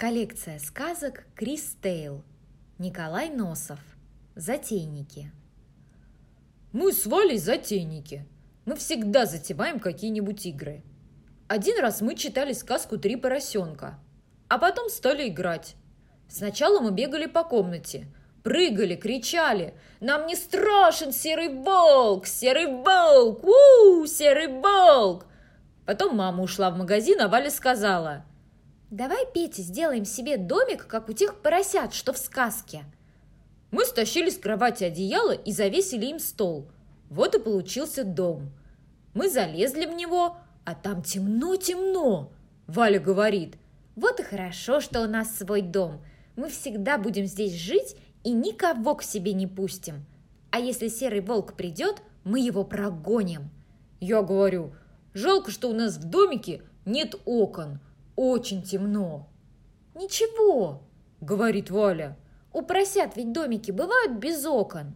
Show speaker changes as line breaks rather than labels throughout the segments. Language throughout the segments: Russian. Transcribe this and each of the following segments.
Коллекция сказок Крис Тейл. Николай Носов. Затейники.
Мы с Валей затейники. Мы всегда затеваем какие-нибудь игры. Один раз мы читали сказку «Три поросенка», а потом стали играть. Сначала мы бегали по комнате, прыгали, кричали «Нам не страшен серый волк! Серый волк! У, серый волк!» Потом мама ушла в магазин, а Валя сказала –
Давай, Петя, сделаем себе домик, как у тех поросят, что в сказке.
Мы стащили с кровати одеяло и завесили им стол. Вот и получился дом. Мы залезли в него, а там темно-темно. Валя говорит.
Вот и хорошо, что у нас свой дом. Мы всегда будем здесь жить и никого к себе не пустим. А если серый волк придет, мы его прогоним.
Я говорю, жалко, что у нас в домике нет окон – очень темно.
Ничего,
говорит Валя.
У поросят ведь домики бывают без окон.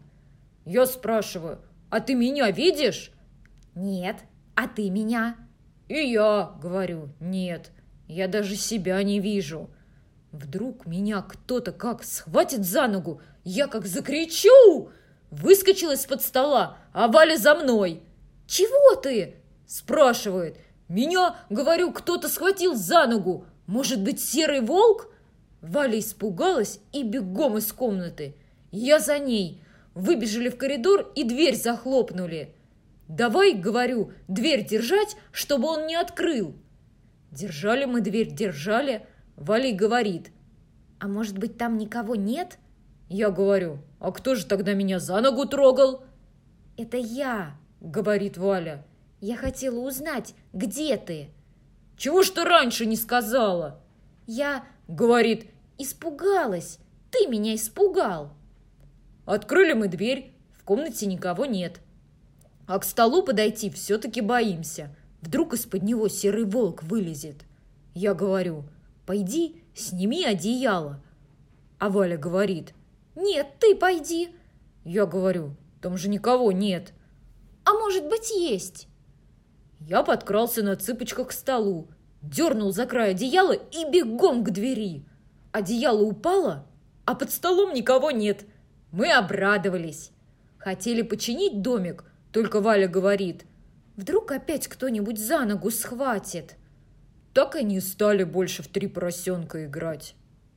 Я спрашиваю, а ты меня видишь?
Нет, а ты меня?
И я говорю, нет, я даже себя не вижу. Вдруг меня кто-то как схватит за ногу, я как закричу! Выскочила из-под стола, а Валя за мной.
«Чего ты?»
– спрашивает. «Меня, говорю, кто-то схватил за ногу! Может быть, серый волк?» Валя испугалась и бегом из комнаты. Я за ней. Выбежали в коридор и дверь захлопнули. «Давай, — говорю, — дверь держать, чтобы он не открыл!» Держали мы дверь, держали. Валя говорит.
«А может быть, там никого нет?»
Я говорю, «А кто же тогда меня за ногу трогал?»
«Это я», —
говорит Валя.
Я хотела узнать, где ты?»
«Чего ж ты раньше не сказала?»
«Я...»
— говорит.
«Испугалась. Ты меня испугал».
Открыли мы дверь. В комнате никого нет. А к столу подойти все-таки боимся. Вдруг из-под него серый волк вылезет. Я говорю, пойди, сними одеяло. А Валя говорит,
нет, ты пойди.
Я говорю, там же никого нет.
А может быть, есть?
Я подкрался на цыпочках к столу, дернул за край одеяла и бегом к двери. Одеяло упало, а под столом никого нет. Мы обрадовались. Хотели починить домик, только Валя говорит, вдруг опять кто-нибудь за ногу схватит. Так и не стали больше в три поросенка играть.